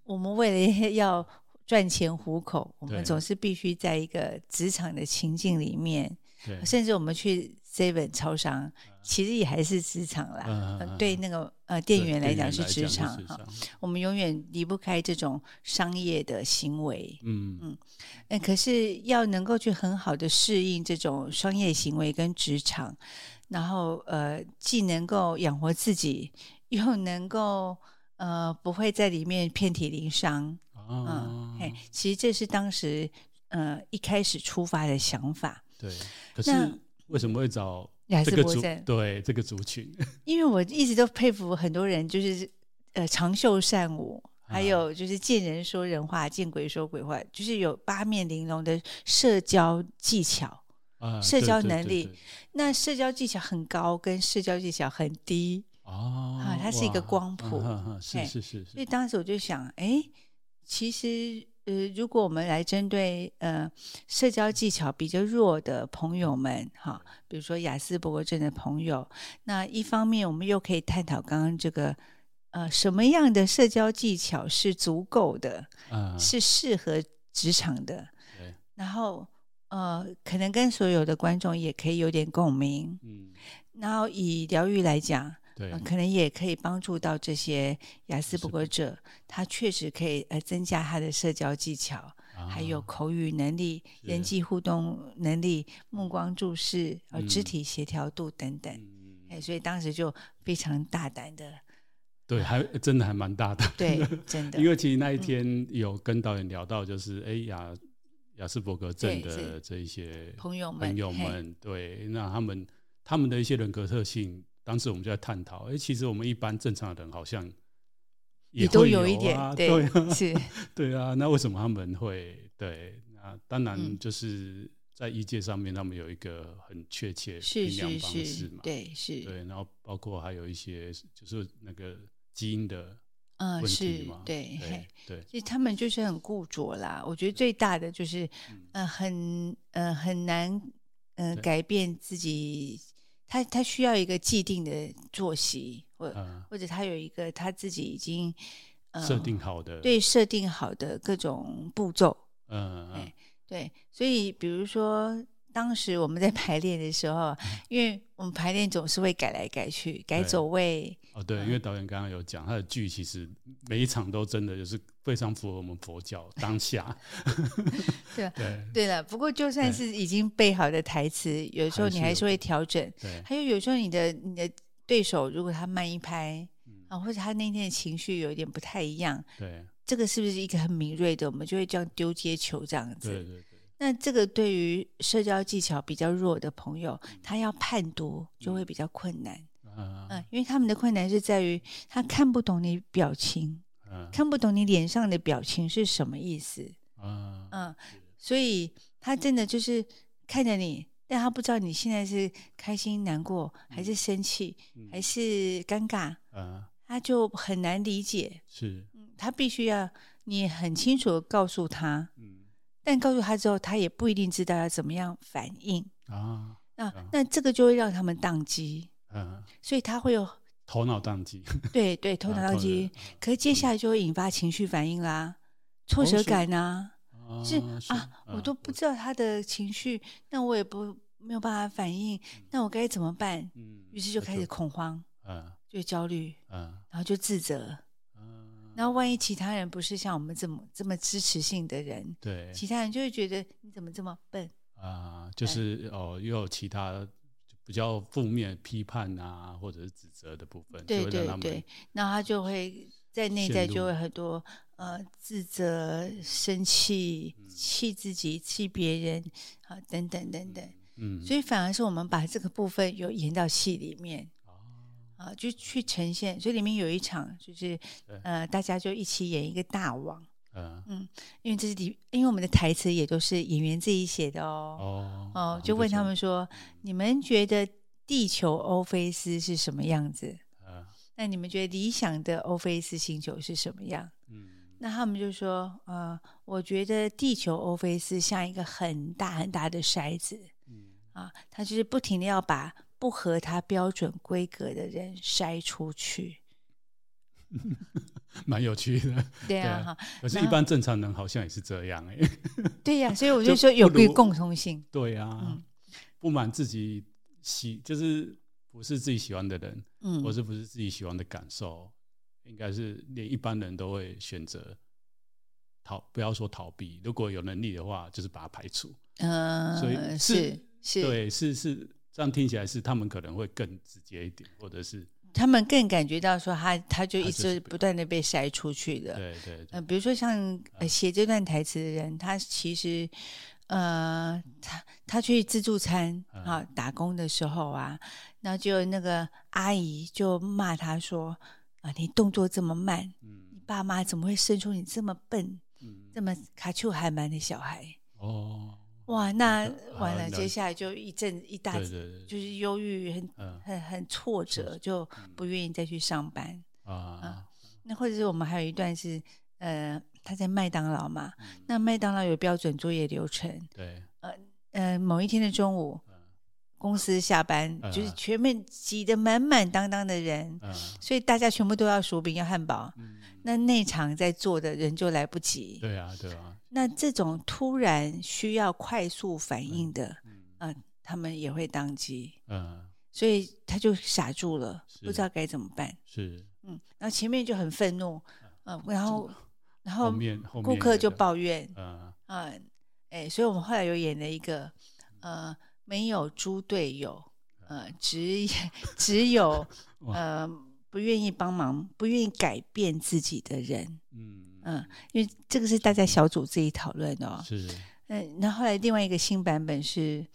Speaker 2: 我们为了要赚钱糊口，我们总是必须在一个职场的情境里面。对甚至我们去 Seven 超商，其实也还是职场啦。嗯呃、对那个呃店员来讲是职场哈。我们永远离不开这种商业的行为。嗯嗯。那可是要能够去很好的适应这种商业行为跟职场，然后呃既能够养活自己，又能够呃不会在里面遍体鳞伤。嗯、哦，嘿，其实这是当时呃一开始出发的想法。
Speaker 1: 对，可是为什么会找这个族？对这个族群，(laughs)
Speaker 2: 因为我一直都佩服很多人，就是呃长袖善舞，还有就是见人说人话，见鬼说鬼话，就是有八面玲珑的社交技巧。啊，社交能力，对对对对，那社交技巧很高，跟社交技巧很低哦，啊，它是一个光谱，是是，是。所以当时我就想，哎，其实呃，如果我们来针对呃社交技巧比较弱的朋友们，哈，啊，比如说雅思伯格症的朋友，那一方面我们又可以探讨刚刚这个呃什么样的社交技巧是足够的，啊，是适合职场的，对，然后。呃，可能跟所有的观众也可以有点共鸣，嗯，然后以疗愈来讲，对、呃，可能也可以帮助到这些亚斯伯格者，他确实可以呃增加他的社交技巧，啊、还有口语能力、人际互动能力、目光注视、呃肢体协调度等等，哎、嗯，所以当时就非常大胆的，
Speaker 1: 对，还真的还蛮大胆，
Speaker 2: 对，(laughs) 真的，
Speaker 1: 因为其实那一天有跟导演聊到，就是哎呀。亚斯伯格症的这一些朋友们，朋友们，对，那他们他们的一些人格特性，当时我们就在探讨。哎、欸，其实我们一般正常的人好像也，啊、都有一点，(laughs) 对，是，(laughs) 对啊。那为什么他们会？对，那当然就是在医界上面，他们有一个很确切评量方式嘛，
Speaker 2: 对，是，
Speaker 1: 对。然后包括还有一些就是那个基因的。
Speaker 2: 嗯，是对，对，对，其实他们就是很固着啦。我觉得最大的就是，嗯、呃，很呃很难，呃，改变自己。他他需要一个既定的作息，或、嗯、或者他有一个他自己已经
Speaker 1: 呃设定好的，
Speaker 2: 对，设定好的各种步骤。
Speaker 1: 嗯嗯，
Speaker 2: 对，所以比如说。当时我们在排练的时候，因为我们排练总是会改来改去，改走位。
Speaker 1: 哦，对，因为导演刚刚有讲，他的剧其实每一场都真的就是非常符合我们佛教 (laughs) 当下。(laughs)
Speaker 2: 对对对了，不过就算是已经背好的台词，有时候你还是会调整。对，还有有时候你的你的对手如果他慢一拍啊，或者他那天的情绪有一点不太一样，对，这个是不是一个很敏锐的？我们就会这样丢接球这样子。对对。那这个对于社交技巧比较弱的朋友，他要判读就会比较困难。嗯，嗯，因为他们的困难是在于他看不懂你表情，嗯，看不懂你脸上的表情是什么意思。嗯，嗯，所以他真的就是看着你，但他不知道你现在是开心、难过，还是生气，还是尴尬。嗯，他就很难理解。是，他必须要你很清楚地告诉他。嗯但告诉他之后，他也不一定知道要怎么样反应啊。那、啊、那这个就会让他们宕机，嗯，所以他会有
Speaker 1: 头脑宕机。(laughs)
Speaker 2: 对对，头脑宕机。啊、可是接下来就会引发情绪反应啦，挫折感啊，哦、是，啊，我都不知道他的情绪，那我也不没有办法反应，那我该怎么办？嗯，于是就开始恐慌，嗯，就焦虑，嗯，然后就自责。然后，万一其他人不是像我们这么这么支持性的人，对，其他人就会觉得你怎么这么笨
Speaker 1: 啊？就是哦，又有其他比较负面批判啊，或者是指责的部分，
Speaker 2: 对对对，那他就会在内在就会很多呃自责、生气、气自己、气别人啊等等等等，嗯，所以反而是我们把这个部分有演到戏里面。啊，就去呈现，所以里面有一场就是，呃，大家就一起演一个大王，嗯嗯，因为这是第，因为我们的台词也都是演员自己写的哦，哦，哦，就问他们说，你们觉得地球欧菲斯是什么样子？嗯，那你们觉得理想的欧菲斯星球是什么样？嗯，那他们就说，呃，我觉得地球欧菲斯像一个很大很大的筛子，嗯，啊，他就是不停的要把。不合他标准规格的人筛出去，(laughs)
Speaker 1: 蛮有趣的。
Speaker 2: 对啊，哈。
Speaker 1: 可是，一般正常人好像也是这样哎。(laughs)
Speaker 2: 对呀、啊，所以我就说有个共通性。
Speaker 1: 对呀、啊嗯，不满自己喜，就是不是自己喜欢的人，嗯，或是不是自己喜欢的感受，应该是连一般人都会选择逃，不要说逃避，如果有能力的话，就是把它排除。嗯，所以是是，是，对，是是。这样听起来是他们可能会更直接一点，或者是
Speaker 2: 他们更感觉到说他他就一直不断的被筛出去的。
Speaker 1: 对对，对。
Speaker 2: 呃，比如说像写这段台词的人，他其实呃，他他去自助餐啊打工的时候啊，然后就那个阿姨就骂他说啊，你动作这么慢，你，爸妈怎么会生出你这么笨、嗯、这么卡丘还蛮的小孩？哦，哇，那完了，接下来就一阵一大，就是忧郁，很很很挫折，就不愿意再去上班啊。那或者是我们还有一段是，呃，他在麦当劳嘛，那麦当劳有标准作业流程，对，呃呃，某一天的中午。公司下班就是全面挤得满满当当的人，嗯、所以大家全部都要薯饼要汉堡，嗯、那内场在做的人就来不及。对啊，对啊。那这种突然需要快速反应的，嗯，嗯、呃，他们也会当机，嗯，所以他就傻住了，不知道该怎么办。是，嗯，然后前面就很愤怒，嗯、呃，然后然后顾客就抱怨，嗯嗯，哎、呃，所以我们后来有演了一个，呃。没有猪队友，呃，只只有呃不愿意帮忙、不愿意改变自己的人。嗯嗯、呃，因为这个是大家小组自己讨论的哦。是。嗯、呃，那后来另外一个新版本是，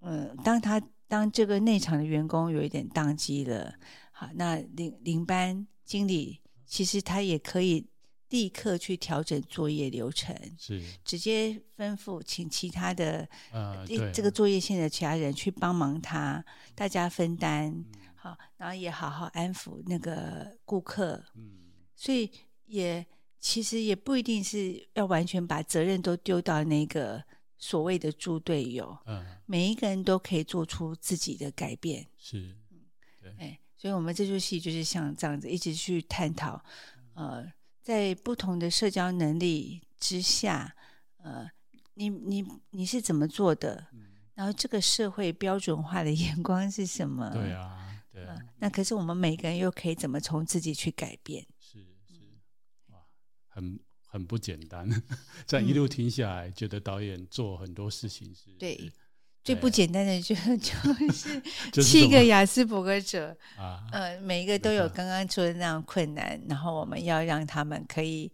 Speaker 2: 嗯、呃，当他当这个内场的员工有一点宕机了，好，那领领班经理其实他也可以。立刻去调整作业流程，是直接吩咐请其他的呃这个作业线的其他人去帮忙他，大家分担，嗯、好，然后也好好安抚那个顾客，嗯，所以也其实也不一定是要完全把责任都丢到那个所谓的猪队友，嗯，每一个人都可以做出自己的改变，是，对，哎，所以我们这出戏就是像这样子，一直去探讨，呃。在不同的社交能力之下，呃，你你你是怎么做的？嗯、然后这个社会标准化的 (laughs) 眼光是什么？对啊，对啊、呃。那可是我们每个人又可以怎么从自己去改
Speaker 1: 变？很很不简单。这样一路听下来，嗯、觉得导演做很多事情是
Speaker 2: 对。最不简单的就 (laughs) (laughs) 就是七个雅斯伯格者啊，呃，每一个都有刚刚说的那样困难，然后我们要让他们可以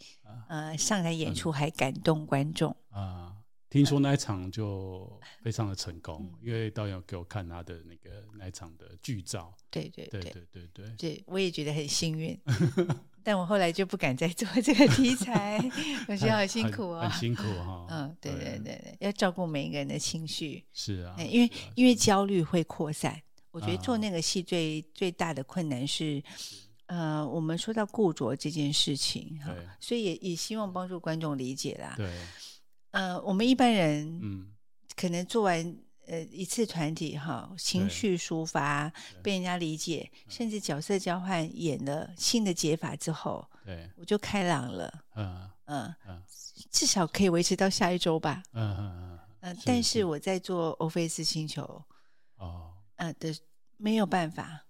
Speaker 2: 呃上台演出，还感动观众啊。
Speaker 1: 听说那一场就非常的成功，因为导演给我看他的那个那一场的剧照，
Speaker 2: 对对
Speaker 1: 对对对，
Speaker 2: 对，我也觉得很幸运。(laughs) 但我后来就不敢再做这个题材，(laughs) 我觉得好辛苦哦，
Speaker 1: 很辛苦哈。(laughs)
Speaker 2: 嗯，对对对对，要照顾每一个人的情绪。
Speaker 1: 是啊，
Speaker 2: 因为因为焦虑会扩散。我觉得做那个戏最最大的困难是，呃，我们说到固着这件事情哈，所以也也希望帮助观众理解啦。对，呃，我们一般人嗯，可能做完。呃，一次团体哈，情绪抒发被人家理解，甚至角色交换演了新的解法之后，对，我就开朗了。嗯嗯嗯，至少可以维持到下一周吧。嗯嗯嗯。但是我在做欧菲斯星球哦，呃的没有办法。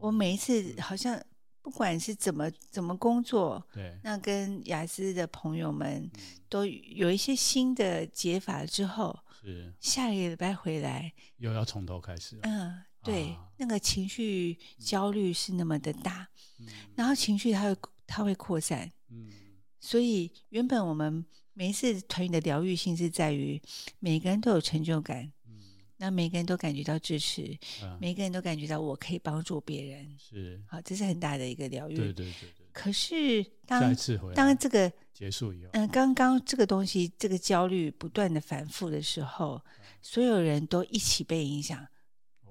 Speaker 2: 我每一次好像不管是怎么怎么工作，对，那跟雅思的朋友们都有一些新的解法之后。是下个礼拜回来
Speaker 1: 又要从头开始。
Speaker 2: 嗯，对，啊、那个情绪焦虑是那么的大，嗯、然后情绪它会它会扩散。嗯，所以原本我们每一次团员的疗愈性是在于每个人都有成就感，嗯，那每个人都感觉到支持，啊、每个人都感觉到我可以帮助别人，是好，这是很大的一个疗愈。对对对对。可是当当这个
Speaker 1: 结束以后，
Speaker 2: 嗯，刚刚这个东西，这个焦虑不断的反复的时候，所有人都一起被影响，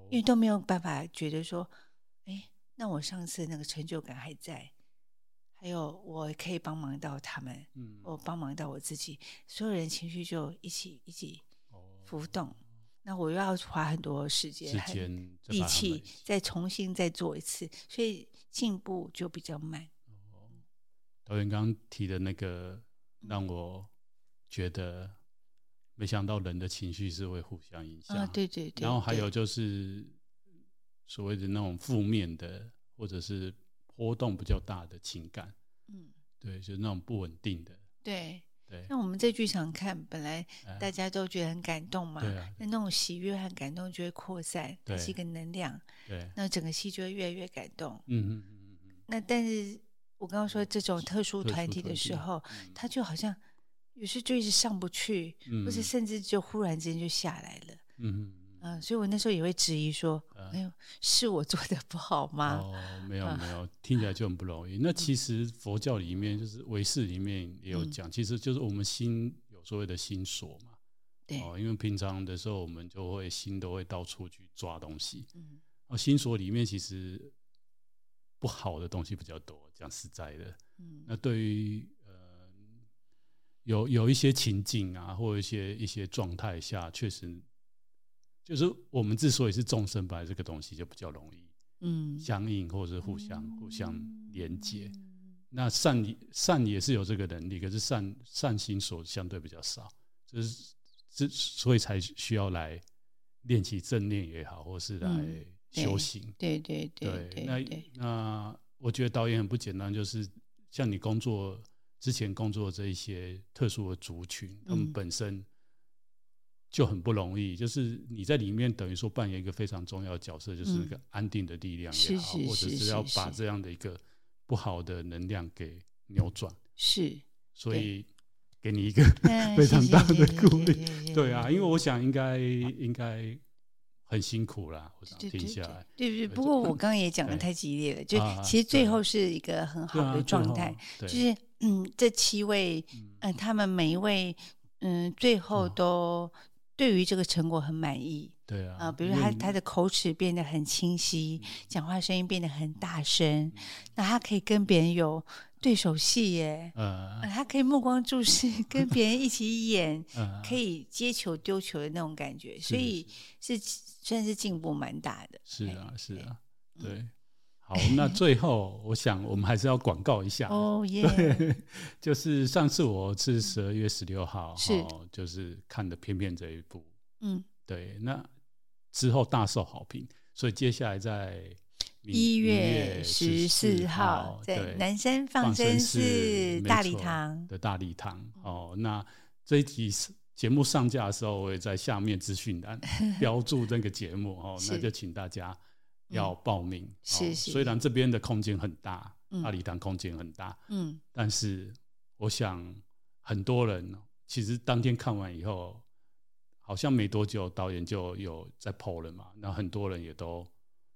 Speaker 2: 因为都没有办法觉得说，哎，那我上次那个成就感还在，还有我可以帮忙到他们，嗯，我帮忙到我自己，所有人情绪就一起一起浮动，那我又要花很多时间、时间、力气再重新再做一次，所以进步就比较慢。
Speaker 1: 导演刚刚提的那个，让我觉得没想到人的情绪是会互相影响。
Speaker 2: 对对对。
Speaker 1: 然后还有就是所谓的那种负面的，或者是波动比较大的情感。嗯，对，就是那种不稳定的。
Speaker 2: 对对。那我们在剧场看，本来大家都觉得很感动嘛。那那种喜悦和感动就会扩散，它是一个能量。对。那整个戏就会越来越感动。嗯嗯嗯嗯。那但是。我刚刚说这种特殊团体的时候，他就好像有时就一直上不去，或者甚至就忽然之间就下来了。嗯，嗯、呃，所以我那时候也会质疑说，哎呦，是我做的不好吗？
Speaker 1: 哦，没有没有，听起来就很不容易。那其实佛教里面就是唯识里面也有讲，其实就是我们心有所谓的心锁嘛。对，哦，因为平常的时候我们就会心都会到处去抓东西，嗯，哦，心锁里面其实不好的东西比较多，讲实在的，嗯，那对于呃有有一些情境啊，或者一些一些状态下，确实。就是我们之所以是众生，本来这个东西就比较容易，嗯，相应或者是互相、嗯、互相连接。那善善也是有这个能力，可是善善心所相对比较少，就是之所以才需要来练习正念也好，或是来修行。
Speaker 2: 嗯、对对对对，对，
Speaker 1: 对，对，那那我觉得导演很不简单，就是像你工作之前工作的这一些特殊的族群，他们本身。就很不容易，就是你在里面等于说扮演一个非常重要的角色，就是一个安定的力量也好，或者是要把这样的一个不好的能量给扭转。是，所以给你一个 (laughs) 非常大的鼓励。对啊，因为我想应该应该很辛苦啦，我想听下来。
Speaker 2: 对对对，不过我刚刚也讲的太激烈了，就其实最后是一个很好的状态，就是嗯，这七位嗯，他们每一位嗯，最后都。对于这个成果很满意，
Speaker 1: 对啊，
Speaker 2: 呃、比如他他的口齿变得很清晰，讲话声音变得很大声，嗯、那他可以跟别人有对手戏耶，嗯，呃他可以目光注视，(laughs) 跟别人一起演，呃、可以接球丢球的那种感觉，所以是算是进步蛮大的。
Speaker 1: 是啊，是啊，对。对好，那最后我想我们还是要广告一下。(laughs) 哦耶，oh, (laughs) 就是上次我是十二月十六号，是、哦、就是看的片片这一部，嗯，对，那之后大受好评，所以接下来在
Speaker 2: 一月十四号在南山放生寺大礼堂
Speaker 1: 的大礼堂哦，那这一集节目上架的时候，我也在下面资讯栏 (laughs) 标注这个节目哦，那就请大家。要报名，是是。虽然这边的空间很大，大礼堂空间很大，嗯，但是我想很多人其实当天看完以后，好像没多久导演就有在 PO 了嘛，那很多人也都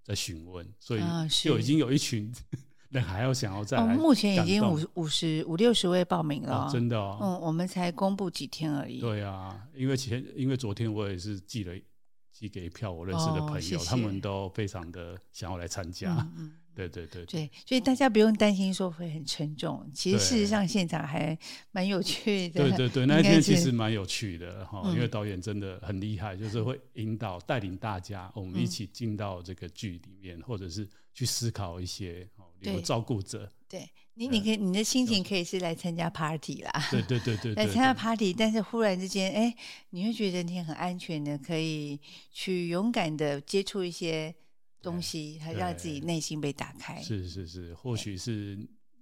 Speaker 1: 在询问，所以就已经有一群 (laughs) 人还要想要再来。
Speaker 2: 目前已经五五十五六十位报名了，
Speaker 1: 真的哦。
Speaker 2: 嗯，我们才公布几天而已。
Speaker 1: 对啊，因为前因为昨天我也是寄了。寄给一票我认识的朋友，哦、谢谢他们都非常的想要来参加。嗯嗯、对对对对，
Speaker 2: 所以大家不用担心说会很沉重。其实事实上现场还蛮有趣的。
Speaker 1: 对对 (laughs) 对，那一天其实蛮有趣的哈，因为导演真的很厉害，就是会引导带领大家，我们一起进到这个剧里面，或者是去思考一些比如照顾者。
Speaker 2: 对。你你可以你的心情可以是来参加 party 啦，
Speaker 1: 对对对对，(laughs)
Speaker 2: 来参加 party，但是忽然之间，哎，你会觉得你很安全的，可以去勇敢的接触一些东西，还让自己内心被打开。
Speaker 1: 是是是，或许是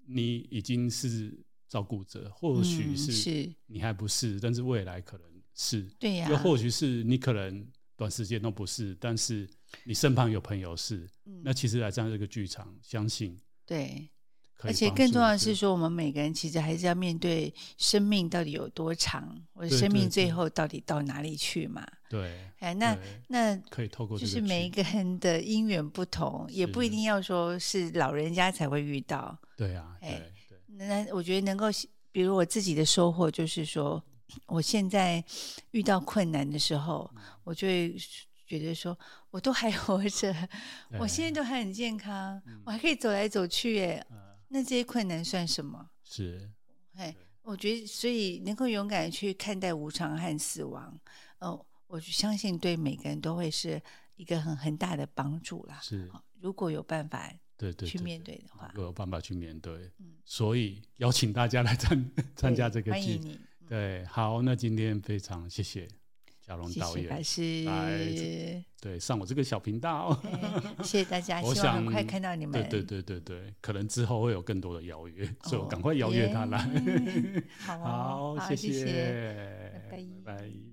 Speaker 1: 你已经是照顾者，或许是你还不是，但是未来可能是，对呀，又或许是你可能短时间都不是，但是你身旁有朋友是，那其实来这样一个剧场，相信
Speaker 2: 对。而且更重要的是说，我们每个人其实还是要面对生命到底有多长，或者生命最后到底到哪里去嘛？
Speaker 1: 对，
Speaker 2: 哎，那那
Speaker 1: 可以透过
Speaker 2: 就是每一个人的因缘不同，也不一定要说是老人家才会遇到。
Speaker 1: 对啊，哎，
Speaker 2: 那我觉得能够，比如我自己的收获就是说，我现在遇到困难的时候，我就会觉得说，我都还活着，(laughs) 我现在都还很健康，我还可以走来走去，哎。那这些困难算什么？
Speaker 1: 是，
Speaker 2: 哎，我觉得，所以能够勇敢去看待无常和死亡，哦，我相信对每个人都会是一个很很大的帮助啦。
Speaker 1: 是，
Speaker 2: 如果有办法，对对，去面对的话，
Speaker 1: 如果有办法去面对，嗯，所以邀请大家来参 (laughs) 参加这个剧，欢迎你。对，好，那今天非常谢谢。小龙导演来对上我这个小频道，(laughs)
Speaker 2: 谢谢大家。(laughs) 我想很快看到你们，
Speaker 1: 对对对对对，可能之后会有更多的邀约，所以我赶快邀约他来。
Speaker 2: 好，
Speaker 1: 谢谢，拜拜。